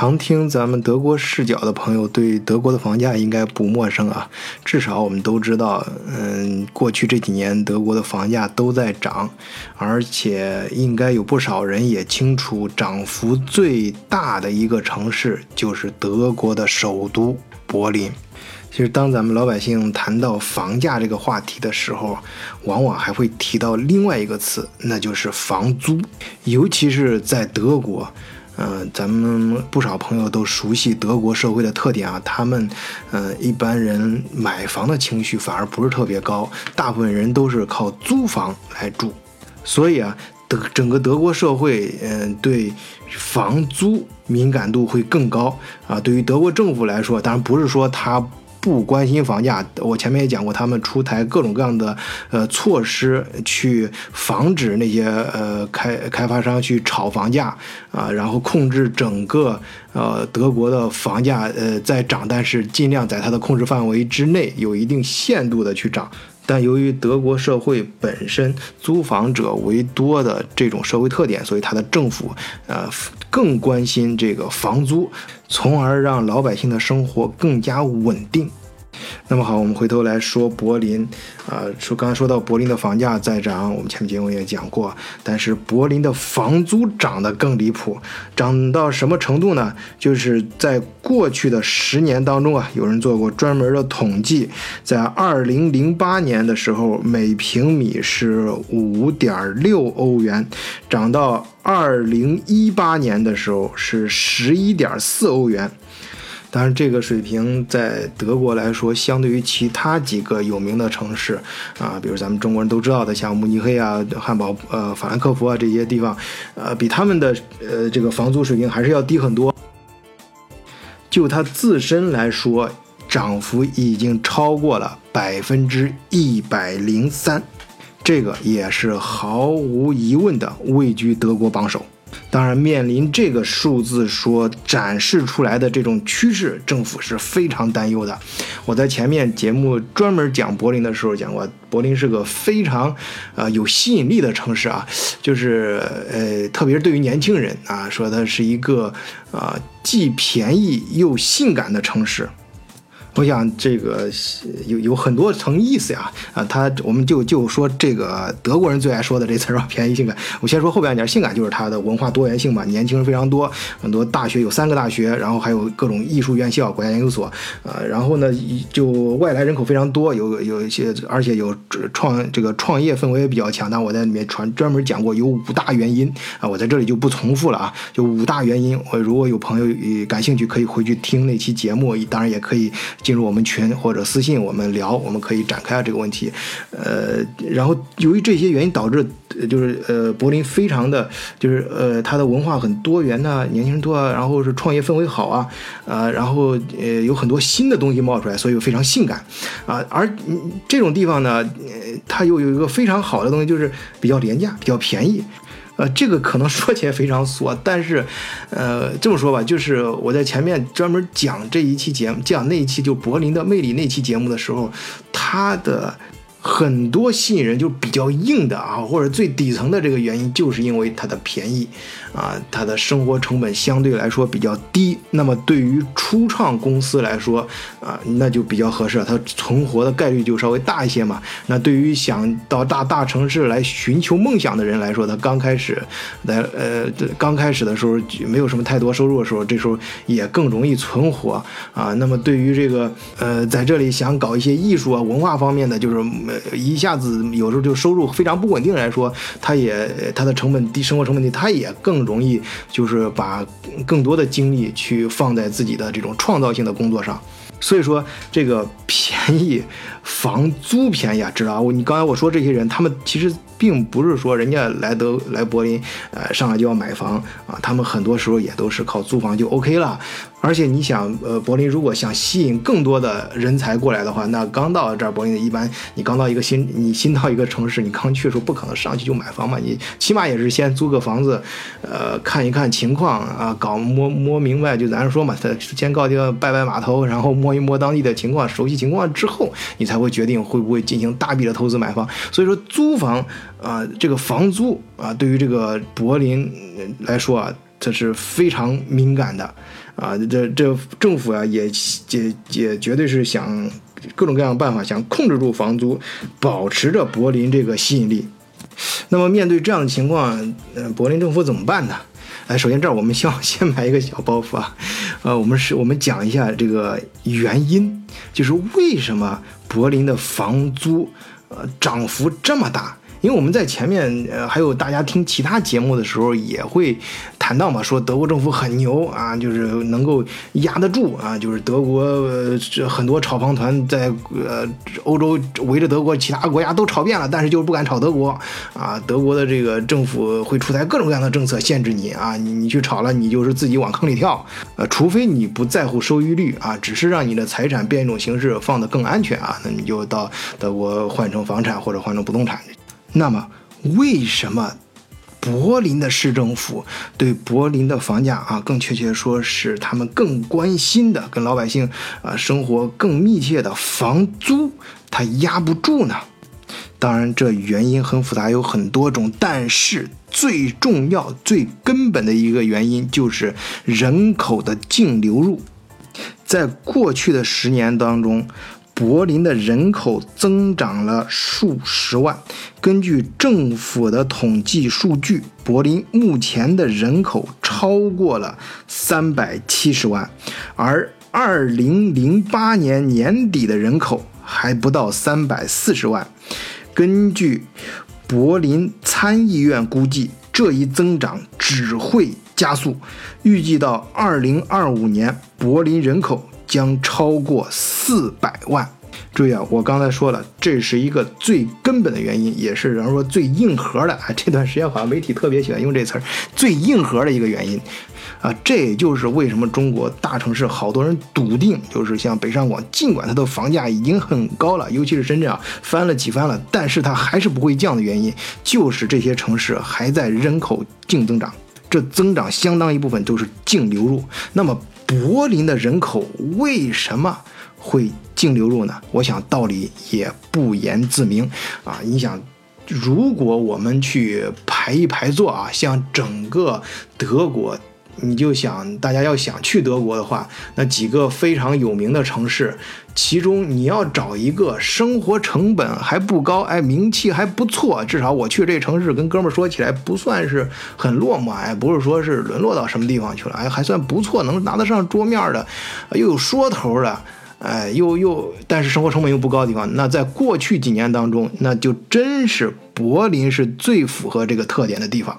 常听咱们德国视角的朋友对德国的房价应该不陌生啊，至少我们都知道，嗯，过去这几年德国的房价都在涨，而且应该有不少人也清楚，涨幅最大的一个城市就是德国的首都柏林。其实，当咱们老百姓谈到房价这个话题的时候，往往还会提到另外一个词，那就是房租，尤其是在德国。嗯，咱们不少朋友都熟悉德国社会的特点啊，他们，嗯，一般人买房的情绪反而不是特别高，大部分人都是靠租房来住，所以啊，德整个德国社会，嗯，对房租敏感度会更高啊。对于德国政府来说，当然不是说他。不关心房价，我前面也讲过，他们出台各种各样的呃措施去防止那些呃开开发商去炒房价啊，然后控制整个呃德国的房价呃在涨，但是尽量在它的控制范围之内，有一定限度的去涨。但由于德国社会本身租房者为多的这种社会特点，所以它的政府呃更关心这个房租，从而让老百姓的生活更加稳定。那么好，我们回头来说柏林，啊，说刚才说到柏林的房价在涨，我们前面节目也讲过，但是柏林的房租涨得更离谱，涨到什么程度呢？就是在过去的十年当中啊，有人做过专门的统计，在二零零八年的时候，每平米是五点六欧元，涨到二零一八年的时候是十一点四欧元。当然，这个水平在德国来说，相对于其他几个有名的城市啊，比如咱们中国人都知道的，像慕尼黑啊、汉堡、呃、法兰克福啊这些地方，呃，比他们的呃这个房租水平还是要低很多。就它自身来说，涨幅已经超过了百分之一百零三，这个也是毫无疑问的位居德国榜首。当然，面临这个数字所展示出来的这种趋势，政府是非常担忧的。我在前面节目专门讲柏林的时候讲过，柏林是个非常，呃有吸引力的城市啊，就是呃，特别是对于年轻人啊，说它是一个啊既便宜又性感的城市。我想这个有有很多层意思呀，啊，他我们就就说这个德国人最爱说的这词儿啊，便宜性感。我先说后边一点，性感就是它的文化多元性嘛，年轻人非常多，很多大学有三个大学，然后还有各种艺术院校、国家研究所，呃，然后呢就外来人口非常多，有有一些，而且有创这个创业氛围也比较强。但我在里面传专门讲过有五大原因啊，我在这里就不重复了啊，就五大原因。我如果有朋友感兴趣，可以回去听那期节目，当然也可以。进入我们群或者私信我们聊，我们可以展开啊这个问题。呃，然后由于这些原因导致，就是呃，柏林非常的就是呃，它的文化很多元呐，年轻人多啊，然后是创业氛围好啊，呃，然后呃有很多新的东西冒出来，所以非常性感啊。而这种地方呢，它又有一个非常好的东西，就是比较廉价，比较便宜。呃，这个可能说起来非常俗，但是，呃，这么说吧，就是我在前面专门讲这一期节目，讲那一期就柏林的魅力那期节目的时候，他的。很多吸引人就比较硬的啊，或者最底层的这个原因，就是因为它的便宜啊，它的生活成本相对来说比较低。那么对于初创公司来说啊，那就比较合适，它存活的概率就稍微大一些嘛。那对于想到大大城市来寻求梦想的人来说，他刚开始来呃刚开始的时候没有什么太多收入的时候，这时候也更容易存活啊。那么对于这个呃在这里想搞一些艺术啊文化方面的，就是。一下子有时候就收入非常不稳定来说，他也他的成本低，生活成本低，他也更容易就是把更多的精力去放在自己的这种创造性的工作上。所以说，这个便宜房租便宜啊，知道你刚才我说这些人，他们其实。并不是说人家来德来柏林，呃，上来就要买房啊，他们很多时候也都是靠租房就 OK 了。而且你想，呃，柏林如果想吸引更多的人才过来的话，那刚到这儿柏林的一般，你刚到一个新，你新到一个城市，你刚去的时候不可能上去就买房嘛，你起码也是先租个房子，呃，看一看情况啊，搞摸摸明白，就咱说嘛，先告定拜拜码头，然后摸一摸当地的情况，熟悉情况之后，你才会决定会不会进行大笔的投资买房。所以说租房。啊，这个房租啊，对于这个柏林来说啊，它是非常敏感的啊。这这政府啊，也也也绝对是想各种各样的办法，想控制住房租，保持着柏林这个吸引力。那么面对这样的情况，呃，柏林政府怎么办呢？哎，首先这儿我们需要先埋一个小包袱啊，呃，我们是我们讲一下这个原因，就是为什么柏林的房租呃涨幅这么大。因为我们在前面，呃，还有大家听其他节目的时候也会谈到嘛，说德国政府很牛啊，就是能够压得住啊，就是德国这很多炒房团在呃欧洲围着德国其他国家都炒遍了，但是就是不敢炒德国啊。德国的这个政府会出台各种各样的政策限制你啊，你你去炒了，你就是自己往坑里跳。呃，除非你不在乎收益率啊，只是让你的财产变一种形式放得更安全啊，那你就到德国换成房产或者换成不动产。那么，为什么柏林的市政府对柏林的房价啊，更确切说是他们更关心的，跟老百姓啊生活更密切的房租，它压不住呢？当然，这原因很复杂，有很多种，但是最重要、最根本的一个原因就是人口的净流入，在过去的十年当中。柏林的人口增长了数十万。根据政府的统计数据，柏林目前的人口超过了三百七十万，而二零零八年年底的人口还不到三百四十万。根据柏林参议院估计，这一增长只会加速，预计到二零二五年，柏林人口。将超过四百万。注意啊，我刚才说了，这是一个最根本的原因，也是人说最硬核的。啊，这段时间好像媒体特别喜欢用这词儿，最硬核的一个原因啊。这也就是为什么中国大城市好多人笃定，就是像北上广，尽管它的房价已经很高了，尤其是深圳啊，翻了几番了，但是它还是不会降的原因，就是这些城市还在人口净增长，这增长相当一部分都是净流入。那么。柏林的人口为什么会净流入呢？我想道理也不言自明啊！你想，如果我们去排一排坐啊，像整个德国。你就想，大家要想去德国的话，那几个非常有名的城市，其中你要找一个生活成本还不高，哎，名气还不错，至少我去这城市跟哥们儿说起来不算是很落寞，哎，不是说是沦落到什么地方去了，哎，还算不错，能拿得上桌面的，又有说头的，哎，又又但是生活成本又不高的地方，那在过去几年当中，那就真是柏林是最符合这个特点的地方。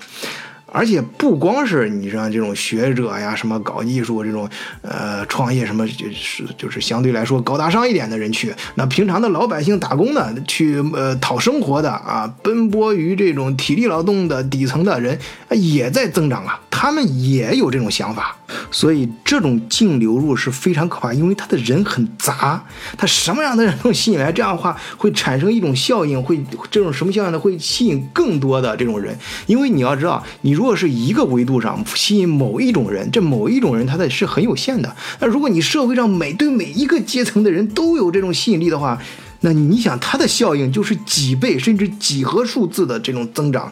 而且不光是你像这种学者呀，什么搞艺术这种，呃，创业什么，就是就是相对来说高大上一点的人去，那平常的老百姓打工的，去呃讨生活的啊，奔波于这种体力劳动的底层的人，也在增长啊，他们也有这种想法。所以这种净流入是非常可怕，因为他的人很杂，他什么样的人都吸引来，这样的话会产生一种效应，会这种什么效应呢？会吸引更多的这种人，因为你要知道，你如果是一个维度上吸引某一种人，这某一种人他的是很有限的。那如果你社会上每对每一个阶层的人都有这种吸引力的话，那你想它的效应就是几倍甚至几何数字的这种增长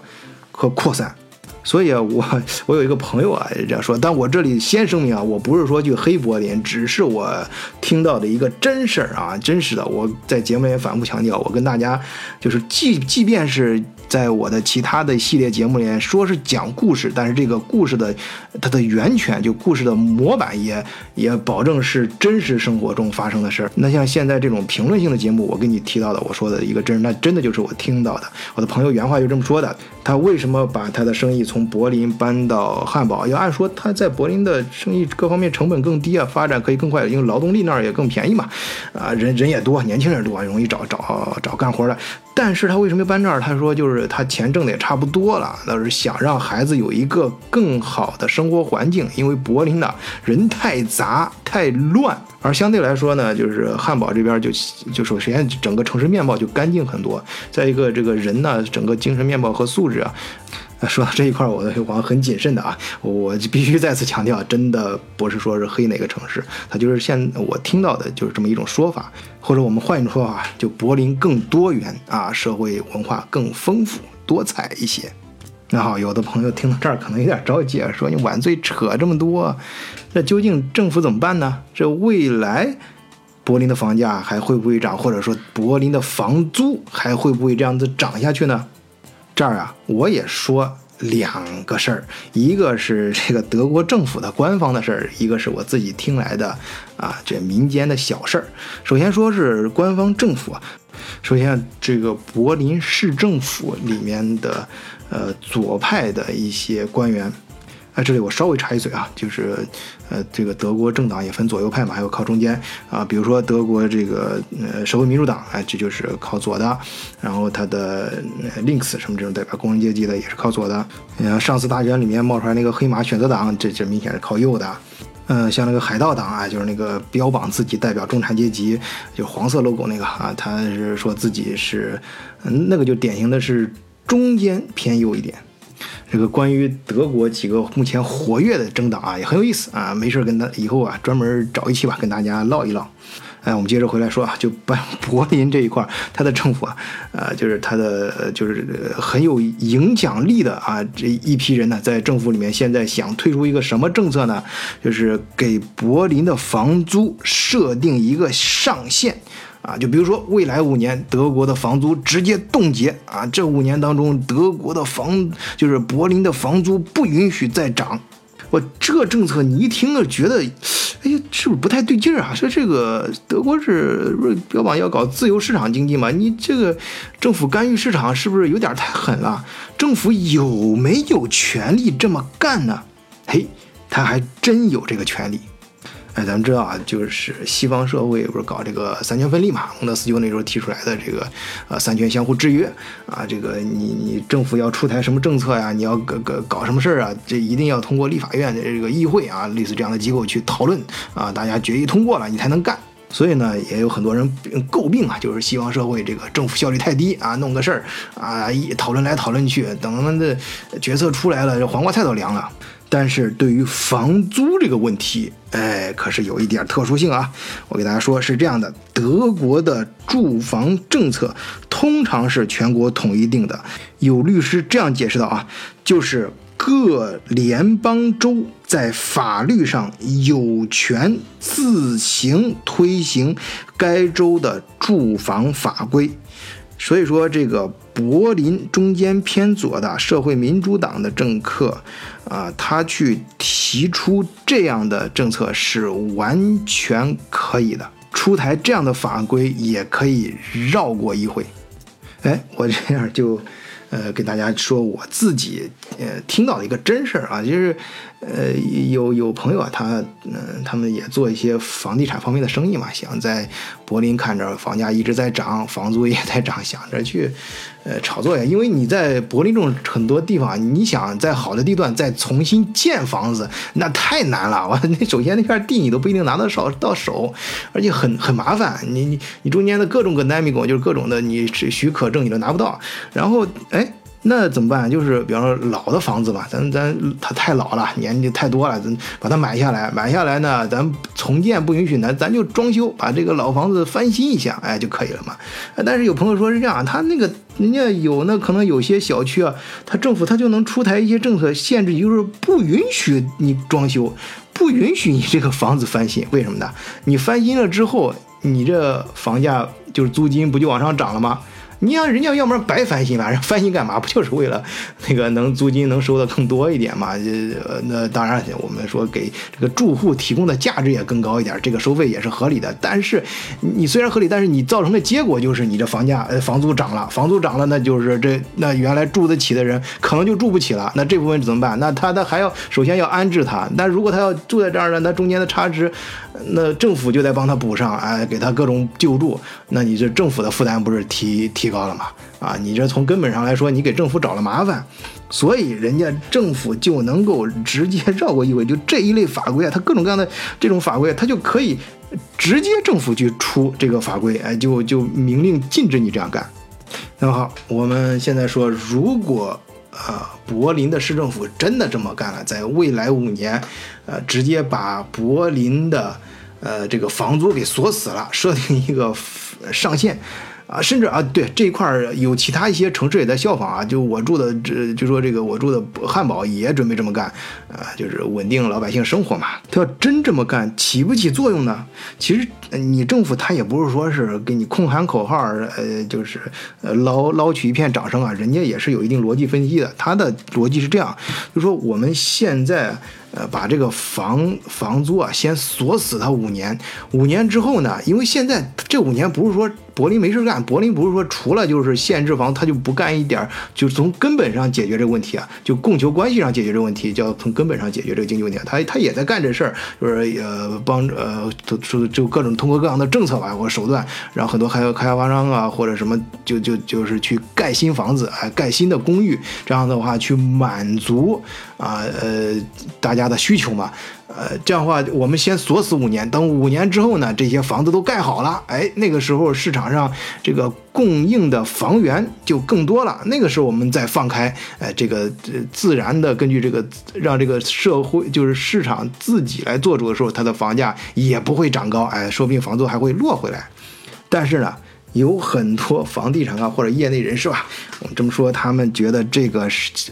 和扩散。所以啊，我我有一个朋友啊，这样说。但我这里先声明啊，我不是说去黑柏林，只是我听到的一个真事儿啊，真实的。我在节目也反复强调，我跟大家就是，即即便是。在我的其他的系列节目里面，说是讲故事，但是这个故事的它的源泉，就故事的模板也也保证是真实生活中发生的事儿。那像现在这种评论性的节目，我跟你提到的，我说的一个真，那真的就是我听到的。我的朋友原话就这么说的。他为什么把他的生意从柏林搬到汉堡？要按说他在柏林的生意各方面成本更低啊，发展可以更快，因为劳动力那儿也更便宜嘛。啊，人人也多，年轻人多，容易找找找干活的。但是他为什么要搬这儿？他说就是他钱挣的也差不多了，倒是想让孩子有一个更好的生活环境。因为柏林的人太杂太乱，而相对来说呢，就是汉堡这边就就首先整个城市面貌就干净很多。再一个，这个人呢，整个精神面貌和素质啊。说到这一块，我我很谨慎的啊，我就必须再次强调，真的不是说是黑哪个城市，它就是现我听到的就是这么一种说法，或者我们换一种说法，就柏林更多元啊，社会文化更丰富多彩一些。那好，有的朋友听到这儿可能有点着急啊，说你晚醉扯这么多，那究竟政府怎么办呢？这未来柏林的房价还会不会涨，或者说柏林的房租还会不会这样子涨下去呢？这儿啊，我也说两个事儿，一个是这个德国政府的官方的事儿，一个是我自己听来的啊，这民间的小事儿。首先说是官方政府啊，首先这个柏林市政府里面的。呃，左派的一些官员，啊，这里我稍微插一嘴啊，就是，呃，这个德国政党也分左右派嘛，还有靠中间啊，比如说德国这个呃社会民主党，哎，这就是靠左的，然后他的呃 Links 什么这种代表工人阶级的也是靠左的，像上次大选里面冒出来那个黑马选择党，这这明显是靠右的，嗯，像那个海盗党啊，就是那个标榜自己代表中产阶级，就黄色 logo 那个啊，他是说自己是，嗯，那个就典型的是。中间偏右一点，这个关于德国几个目前活跃的政党啊，也很有意思啊。没事跟他以后啊专门找一期吧，跟大家唠一唠。哎，我们接着回来说啊，就柏柏林这一块，他的政府啊，呃，就是他的就是很有影响力的啊这一批人呢，在政府里面现在想推出一个什么政策呢？就是给柏林的房租设定一个上限。啊，就比如说未来五年德国的房租直接冻结啊，这五年当中德国的房就是柏林的房租不允许再涨。我这政策你一听就觉得，哎呀，是不是不太对劲儿啊？说这个德国是标榜要搞自由市场经济嘛？你这个政府干预市场是不是有点太狠了？政府有没有权利这么干呢？嘿，他还真有这个权利。哎，咱们知道啊，就是西方社会不是搞这个三权分立嘛？孟德斯鸠那时候提出来的这个，呃，三权相互制约啊，这个你你政府要出台什么政策呀？你要搞搞搞什么事儿啊？这一定要通过立法院的这个议会啊，类似这样的机构去讨论啊，大家决议通过了，你才能干。所以呢，也有很多人诟病啊，就是西方社会这个政府效率太低啊，弄个事儿啊，一讨论来讨论去，等他们的决策出来了，这黄瓜菜都凉了。但是对于房租这个问题，哎，可是有一点特殊性啊。我给大家说，是这样的：德国的住房政策通常是全国统一定的。有律师这样解释到啊，就是各联邦州在法律上有权自行推行该州的住房法规。所以说，这个柏林中间偏左的社会民主党的政客，啊，他去提出这样的政策是完全可以的，出台这样的法规也可以绕过议会。哎，我这样就。呃，给大家说我自己呃听到的一个真事儿啊，就是呃有有朋友啊，他嗯他们也做一些房地产方面的生意嘛，想在柏林看着房价一直在涨，房租也在涨，想着去呃炒作呀。因为你在柏林这种很多地方，你想在好的地段再重新建房子，那太难了。我那首先那片地你都不一定拿得少到手，而且很很麻烦。你你你中间的各种个 n a m i g o 就是各种的你许可证你都拿不到，然后。哎，那怎么办？就是比方说老的房子吧，咱咱它太老了，年纪太多了，咱把它买下来，买下来呢，咱重建不允许呢，咱就装修，把这个老房子翻新一下，哎就可以了嘛。但是有朋友说是这样，他那个人家有那可能有些小区啊，他政府他就能出台一些政策限制，就是不允许你装修，不允许你这个房子翻新。为什么呢？你翻新了之后，你这房价就是租金不就往上涨了吗？你让人家要不然白翻新吧，人翻新干嘛？不就是为了那个能租金能收的更多一点嘛？呃，那当然，我们说给这个住户提供的价值也更高一点，这个收费也是合理的。但是你虽然合理，但是你造成的结果就是你这房价呃房租涨了，房租涨了，那就是这那原来住得起的人可能就住不起了。那这部分怎么办？那他他还要首先要安置他。但如果他要住在这儿呢，那中间的差值，那政府就得帮他补上，哎，给他各种救助。那你这政府的负担不是提提？提高了嘛？啊，你这从根本上来说，你给政府找了麻烦，所以人家政府就能够直接绕过议会。就这一类法规啊，它各种各样的这种法规，它就可以直接政府去出这个法规，哎，就就明令禁止你这样干。那么好，我们现在说，如果呃柏林的市政府真的这么干了，在未来五年，呃，直接把柏林的呃这个房租给锁死了，设定一个上限。啊，甚至啊，对这一块儿有其他一些城市也在效仿啊，就我住的这就说这个我住的汉堡也准备这么干，啊，就是稳定老百姓生活嘛。他要真这么干，起不起作用呢？其实你政府他也不是说是给你空喊口号，呃，就是呃捞捞取一片掌声啊，人家也是有一定逻辑分析的。他的逻辑是这样，就说我们现在。呃，把这个房房租啊，先锁死它五年，五年之后呢，因为现在这五年不是说。柏林没事干，柏林不是说除了就是限制房，他就不干一点儿，就从根本上解决这个问题啊，就供求关系上解决这个问题，叫从根本上解决这个经济问题。他他也在干这事儿，就是呃帮呃就就各种通过各样的政策吧或手段，然后很多还有开发商啊或者什么就就就是去盖新房子哎，盖新的公寓，这样的话去满足啊呃大家的需求嘛。呃，这样的话，我们先锁死五年，等五年之后呢，这些房子都盖好了，哎，那个时候市场上这个供应的房源就更多了，那个时候我们再放开，哎，这个自然的根据这个让这个社会就是市场自己来做主的时候，它的房价也不会涨高，哎，说不定房租还会落回来，但是呢。有很多房地产啊或者业内人士吧，我们这么说，他们觉得这个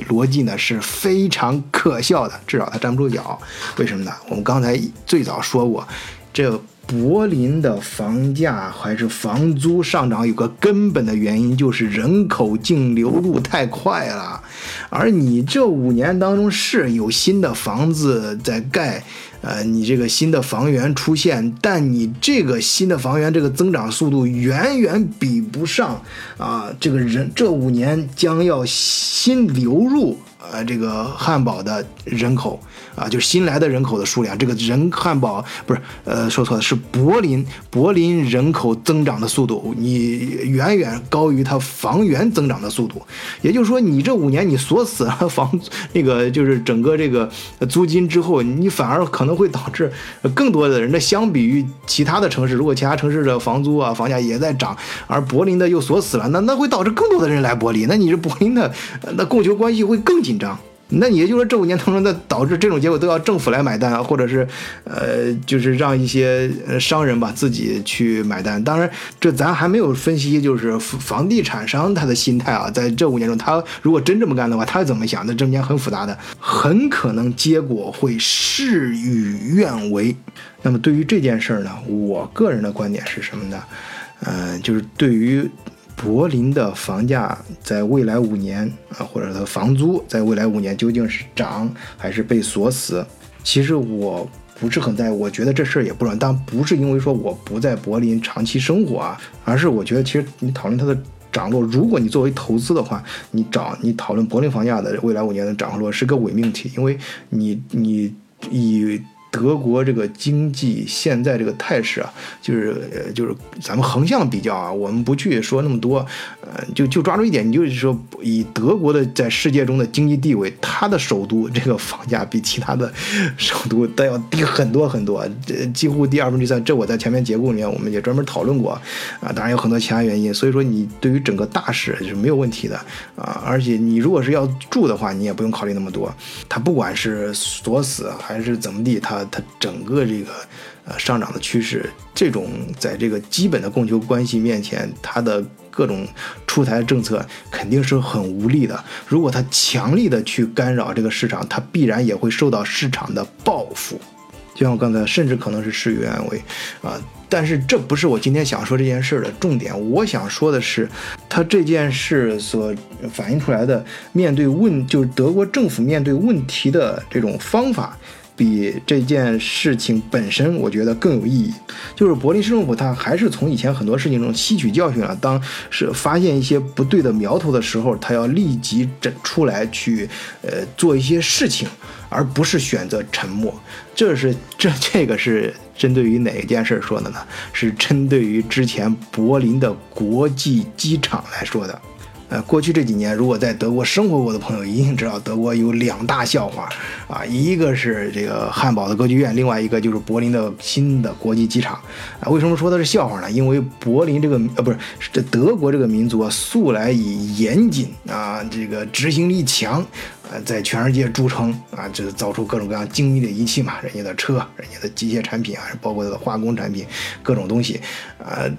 逻辑呢是非常可笑的，至少他站不住脚。为什么呢？我们刚才最早说过，这柏林的房价还是房租上涨有个根本的原因，就是人口净流入太快了。而你这五年当中是有新的房子在盖。呃，你这个新的房源出现，但你这个新的房源这个增长速度远远比不上啊，这个人这五年将要新流入。呃，这个汉堡的人口啊，就是新来的人口的数量，这个人汉堡不是，呃，说错了，是柏林，柏林人口增长的速度，你远远高于它房源增长的速度。也就是说，你这五年你锁死了房，那个就是整个这个租金之后，你反而可能会导致更多的人。那相比于其他的城市，如果其他城市的房租啊房价也在涨，而柏林的又锁死了，那那会导致更多的人来柏林，那你这柏林的那供求关系会更紧。紧张，那也就是说这五年当中，那导致这种结果都要政府来买单啊，或者是，呃，就是让一些商人吧自己去买单。当然，这咱还没有分析，就是房地产商他的心态啊，在这五年中，他如果真这么干的话，他怎么想？那中间很复杂的，很可能结果会事与愿违。那么对于这件事儿呢，我个人的观点是什么呢？嗯，就是对于。柏林的房价在未来五年啊，或者它房租在未来五年究竟是涨还是被锁死？其实我不是很在意，我觉得这事儿也不准。但不是因为说我不在柏林长期生活啊，而是我觉得其实你讨论它的涨落，如果你作为投资的话，你找你讨论柏林房价的未来五年的涨落是个伪命题，因为你你以。德国这个经济现在这个态势啊，就是呃，就是咱们横向比较啊，我们不去说那么多，呃，就就抓住一点，你就是说，以德国的在世界中的经济地位，它的首都这个房价比其他的首都都要低很多很多，这几乎第二分之三。这我在前面节目里面我们也专门讨论过啊，当然有很多其他原因。所以说，你对于整个大势是没有问题的啊，而且你如果是要住的话，你也不用考虑那么多。它不管是锁死还是怎么地，它它整个这个呃上涨的趋势，这种在这个基本的供求关系面前，它的各种出台政策肯定是很无力的。如果它强力的去干扰这个市场，它必然也会受到市场的报复。就像我刚才，甚至可能是事与愿违啊。但是这不是我今天想说这件事的重点。我想说的是，它这件事所反映出来的面对问，就是德国政府面对问题的这种方法。比这件事情本身，我觉得更有意义。就是柏林市政府，他还是从以前很多事情中吸取教训了。当是发现一些不对的苗头的时候，他要立即整出来去，呃，做一些事情，而不是选择沉默。这是这这个是针对于哪一件事说的呢？是针对于之前柏林的国际机场来说的。呃，过去这几年，如果在德国生活过的朋友一定知道，德国有两大笑话啊，一个是这个汉堡的歌剧院，另外一个就是柏林的新的国际机场啊。为什么说它是笑话呢？因为柏林这个呃不是这德国这个民族啊，素来以严谨啊，这个执行力强，呃，在全世界著称啊，就是造出各种各样精密的仪器嘛，人家的车，人家的机械产品啊，包括它的化工产品，各种东西啊，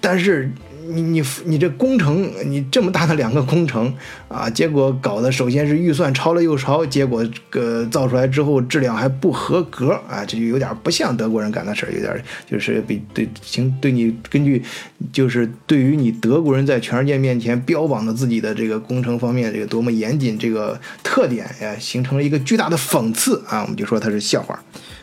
但是。你你你这工程，你这么大的两个工程啊，结果搞得首先是预算超了又超，结果个造出来之后质量还不合格啊，这就有点不像德国人干的事儿，有点就是比对行对你根据就是对于你德国人在全世界面前标榜的自己的这个工程方面这个多么严谨这个特点呀，形成了一个巨大的讽刺啊，我们就说它是笑话。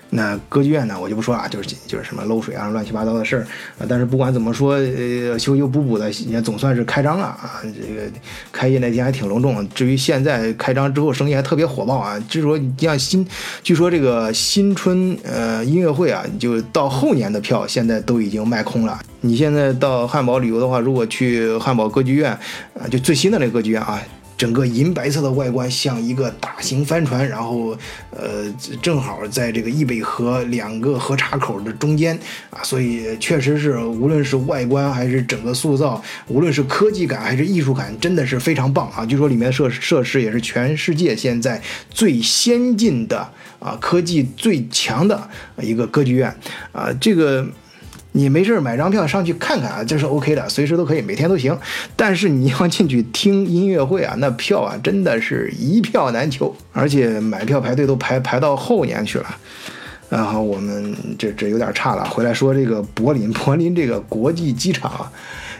那歌剧院呢，我就不说啊，就是就是什么漏水啊、乱七八糟的事儿啊。但是不管怎么说，呃，修修补补的也总算是开张了啊。这个开业那天还挺隆重。至于现在开张之后生意还特别火爆啊。据说你像新，据说这个新春呃音乐会啊，就到后年的票现在都已经卖空了。你现在到汉堡旅游的话，如果去汉堡歌剧院啊，就最新的那个歌剧院啊。整个银白色的外观像一个大型帆船，然后，呃，正好在这个易北河两个河岔口的中间啊，所以确实是无论是外观还是整个塑造，无论是科技感还是艺术感，真的是非常棒啊！据说里面设设施也是全世界现在最先进的啊，科技最强的一个歌剧院啊，这个。你没事买张票上去看看啊，这是 OK 的，随时都可以，每天都行。但是你要进去听音乐会啊，那票啊真的是一票难求，而且买票排队都排排到后年去了。然后我们这这有点差了，回来说这个柏林，柏林这个国际机场啊，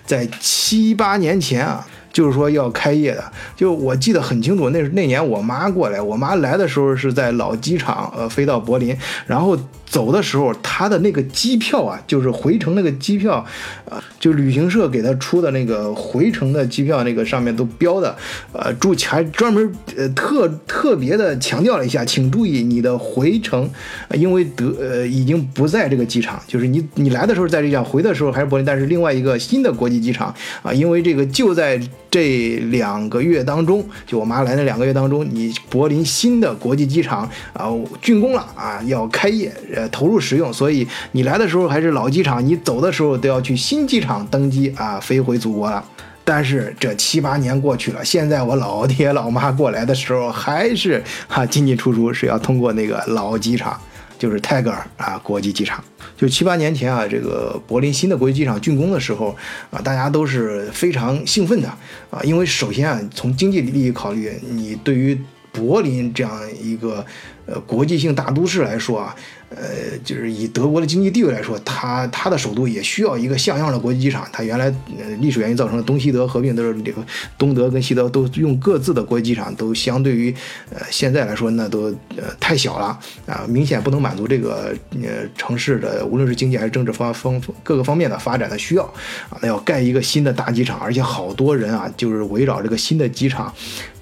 在七八年前啊。就是说要开业的，就我记得很清楚，那那年我妈过来，我妈来的时候是在老机场，呃，飞到柏林，然后走的时候，他的那个机票啊，就是回程那个机票，呃，就旅行社给他出的那个回程的机票，那个上面都标的，呃，注还专门呃特特别的强调了一下，请注意你的回程，因为德呃已经不在这个机场，就是你你来的时候在这样，回的时候还是柏林，但是另外一个新的国际机场啊，因为这个就在。这两个月当中，就我妈来那两个月当中，你柏林新的国际机场啊竣工了啊，要开业，呃，投入使用，所以你来的时候还是老机场，你走的时候都要去新机场登机啊，飞回祖国了。但是这七八年过去了，现在我老爹老妈过来的时候，还是哈进进出出是要通过那个老机场。就是泰戈尔啊，国际机场。就七八年前啊，这个柏林新的国际机场竣工的时候啊，大家都是非常兴奋的啊，因为首先啊，从经济利益考虑，你对于柏林这样一个呃国际性大都市来说啊。呃，就是以德国的经济地位来说，它它的首都也需要一个像样的国际机场。它原来呃历史原因造成的东西德合并都是这个东德跟西德都用各自的国际机场，都相对于呃现在来说那都呃太小了啊，明显不能满足这个呃城市的无论是经济还是政治方方各个方面的发展的需要啊。那要盖一个新的大机场，而且好多人啊，就是围绕这个新的机场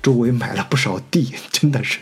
周围买了不少地，真的是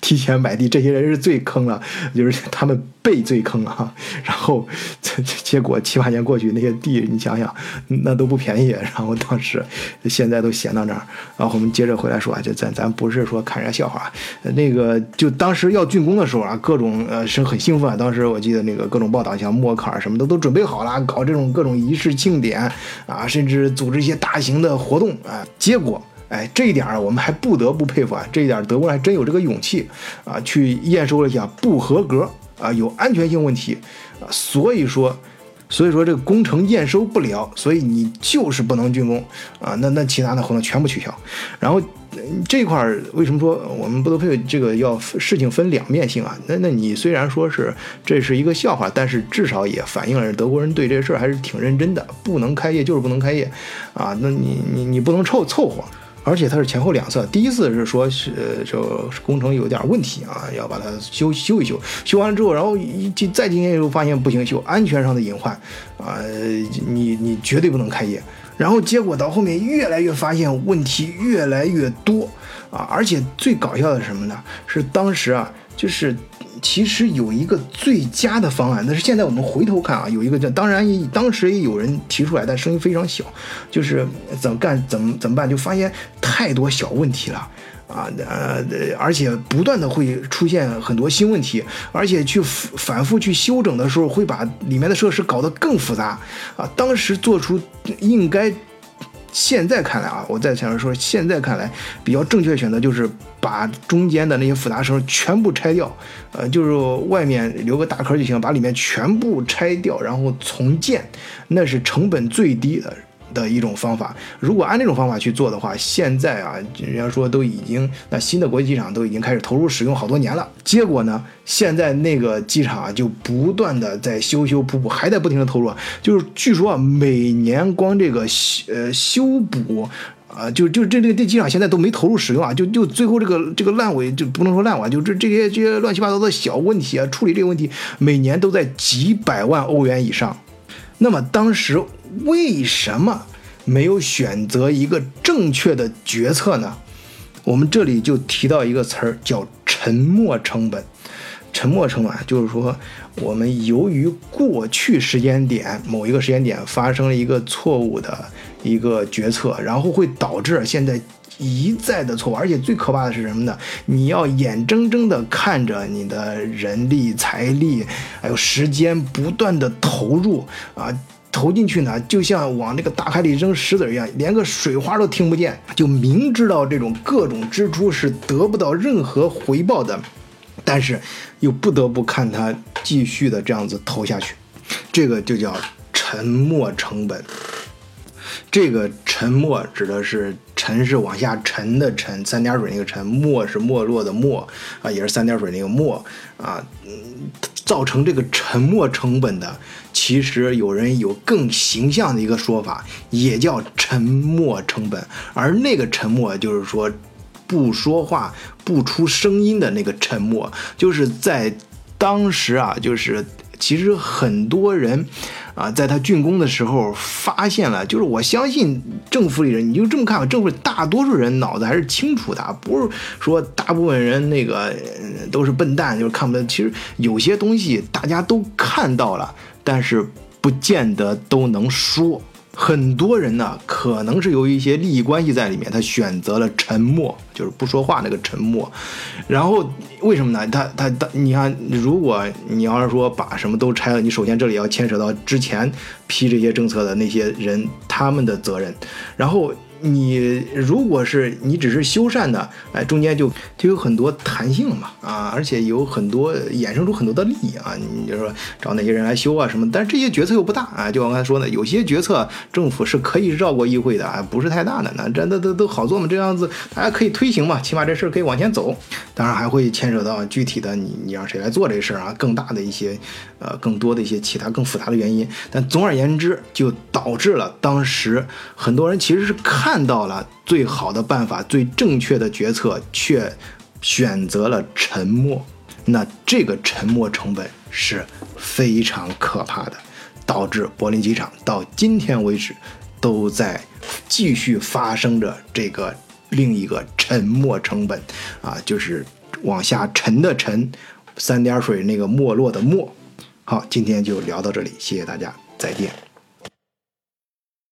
提前买地，这些人是最坑了，就是他们。被最坑啊！然后这结果七八年过去，那些地你想想，那都不便宜。然后当时现在都闲到那儿。然后我们接着回来说啊，就咱咱不是说看人家笑话，那个就当时要竣工的时候啊，各种呃是很兴奋。当时我记得那个各种报道，像默克尔什么的都准备好了，搞这种各种仪式庆典啊，甚至组织一些大型的活动啊。结果。哎，这一点儿我们还不得不佩服啊！这一点德国人还真有这个勇气啊，去验收了一下不合格啊，有安全性问题啊，所以说，所以说这个工程验收不了，所以你就是不能竣工啊。那那其他的活动全部取消。然后这块儿为什么说我们不得佩服这个要事情分两面性啊？那那你虽然说是这是一个笑话，但是至少也反映了德国人对这事儿还是挺认真的。不能开业就是不能开业啊，那你你你不能凑凑合。而且它是前后两侧，第一次是说是这工程有点问题啊，要把它修修一修，修完了之后，然后一再今天又发现不行，修安全上的隐患啊，你你绝对不能开业。然后结果到后面越来越发现问题越来越多啊，而且最搞笑的是什么呢？是当时啊，就是。其实有一个最佳的方案，但是现在我们回头看啊，有一个叫，当然当时也有人提出来，但声音非常小，就是怎么干怎么怎么办，就发现太多小问题了啊，呃，而且不断的会出现很多新问题，而且去反复去修整的时候，会把里面的设施搞得更复杂啊。当时做出应该。现在看来啊，我再想说，现在看来比较正确的选择就是把中间的那些复杂声全部拆掉，呃，就是外面留个大壳就行，把里面全部拆掉，然后重建，那是成本最低的。的一种方法。如果按这种方法去做的话，现在啊，人家说都已经那新的国际机场都已经开始投入使用好多年了。结果呢，现在那个机场啊，就不断的在修修补补，还在不停的投入。就是据说啊，每年光这个修呃修补。啊，就就这这个这机场现在都没投入使用啊，就就最后这个这个烂尾就不能说烂尾，就这这些这些乱七八糟的小问题啊，处理这个问题每年都在几百万欧元以上。那么当时为什么没有选择一个正确的决策呢？我们这里就提到一个词儿叫沉没成本。沉没成本就是说，我们由于过去时间点某一个时间点发生了一个错误的。一个决策，然后会导致现在一再的错误，而且最可怕的是什么呢？你要眼睁睁的看着你的人力、财力还有时间不断的投入啊，投进去呢，就像往那个大海里扔石子一样，连个水花都听不见，就明知道这种各种支出是得不到任何回报的，但是又不得不看它继续的这样子投下去，这个就叫沉没成本。这个沉没指的是沉是往下沉的沉，三点水那个沉，没是没落的没啊，也是三点水那个没啊，嗯，造成这个沉没成本的，其实有人有更形象的一个说法，也叫沉没成本，而那个沉默就是说不说话、不出声音的那个沉默，就是在当时啊，就是其实很多人。啊，在他竣工的时候发现了，就是我相信政府里人，你就这么看吧，政府大多数人脑子还是清楚的，不是说大部分人那个都是笨蛋，就是看不到。其实有些东西大家都看到了，但是不见得都能说。很多人呢，可能是由于一些利益关系在里面，他选择了沉默，就是不说话那个沉默。然后为什么呢？他他他，你看，如果你要是说把什么都拆了，你首先这里要牵扯到之前批这些政策的那些人他们的责任，然后。你如果是你只是修缮的，哎，中间就就有很多弹性嘛，啊，而且有很多衍生出很多的利益啊，你就说找哪些人来修啊什么，但是这些决策又不大啊，就我刚才说的，有些决策政府是可以绕过议会的啊，不是太大的，那这那都都好做嘛，这样子大家可以推行嘛，起码这事儿可以往前走，当然还会牵扯到具体的你你让谁来做这事儿啊，更大的一些呃更多的一些其他更复杂的原因，但总而言之，就导致了当时很多人其实是看。看到了最好的办法，最正确的决策，却选择了沉默。那这个沉默成本是非常可怕的，导致柏林机场到今天为止都在继续发生着这个另一个沉默成本啊，就是往下沉的沉，三点水那个没落的没。好，今天就聊到这里，谢谢大家，再见。